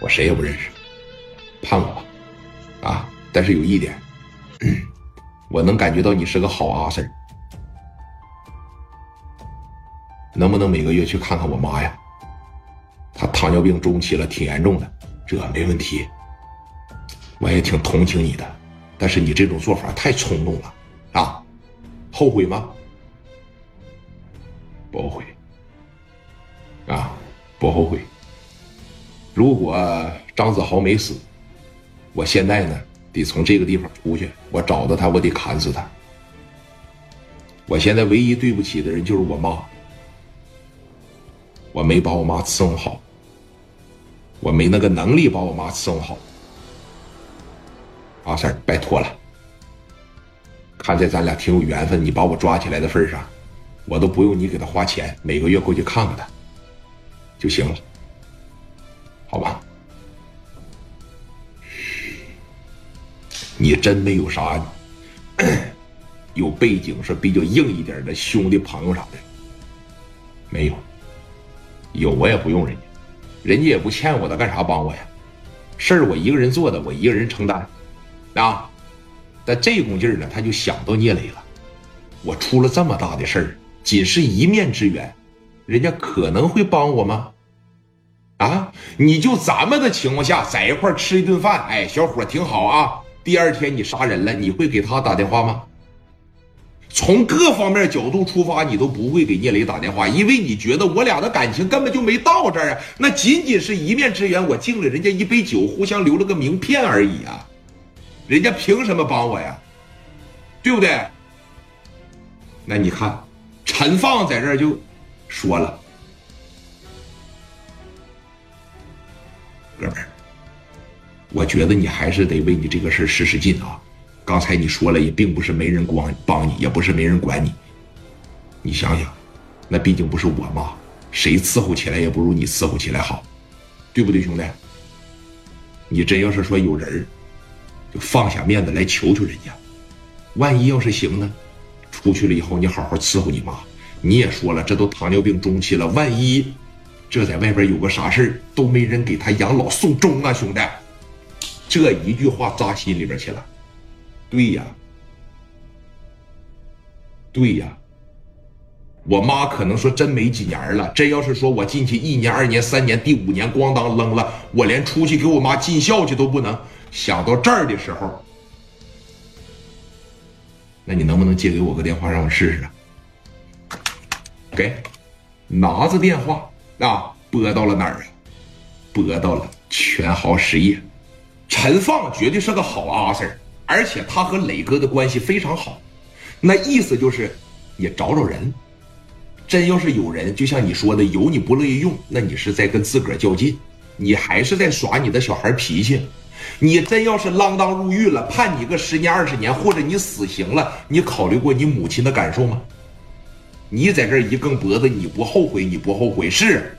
我谁也不认识，判我吧，啊！但是有一点，我能感觉到你是个好阿 Sir，能不能每个月去看看我妈呀？她糖尿病中期了，挺严重的，这没问题。我也挺同情你的，但是你这种做法太冲动了，啊！后悔吗？不后悔，啊，不后悔。如果张子豪没死，我现在呢得从这个地方出去，我找到他，我得砍死他。我现在唯一对不起的人就是我妈，我没把我妈伺候好，我没那个能力把我妈伺候好。阿 Sir，拜托了，看在咱俩挺有缘分，你把我抓起来的份上，我都不用你给他花钱，每个月过去看看他就行了。好吧，你真没有啥 有背景是比较硬一点的兄弟朋友啥的，没有，有我也不用人家，人家也不欠我的，干啥帮我呀？事儿我一个人做的，我一个人承担，啊，但这股劲儿呢，他就想到聂磊了，我出了这么大的事儿，仅是一面之缘，人家可能会帮我吗？啊！你就咱们的情况下在一块吃一顿饭，哎，小伙挺好啊。第二天你杀人了，你会给他打电话吗？从各方面角度出发，你都不会给聂磊打电话，因为你觉得我俩的感情根本就没到这儿啊。那仅仅是一面之缘，我敬了人家一杯酒，互相留了个名片而已啊。人家凭什么帮我呀？对不对？那你看，陈放在这儿就说了。哥们儿，我觉得你还是得为你这个事使使劲啊！刚才你说了，也并不是没人光帮你，也不是没人管你。你想想，那毕竟不是我妈，谁伺候起来也不如你伺候起来好，对不对，兄弟？你真要是说有人，就放下面子来求求人家，万一要是行呢？出去了以后，你好好伺候你妈。你也说了，这都糖尿病中期了，万一……这在外边有个啥事都没人给他养老送终啊，兄弟！这一句话扎心里边去了。对呀，对呀，我妈可能说真没几年了。真要是说我进去一年、二年、三年，第五年咣当扔了，我连出去给我妈尽孝去都不能。想到这儿的时候，那你能不能借给我个电话让我试试？给，拿着电话。啊，播到了哪儿啊？播到了全豪实业。陈放绝对是个好阿 Sir，而且他和磊哥的关系非常好。那意思就是，你找找人。真要是有人，就像你说的，有你不乐意用，那你是在跟自个儿较劲，你还是在耍你的小孩脾气。你真要是锒铛入狱了，判你个十年二十年，或者你死刑了，你考虑过你母亲的感受吗？你在这一梗脖子，你不后悔？你不后悔是？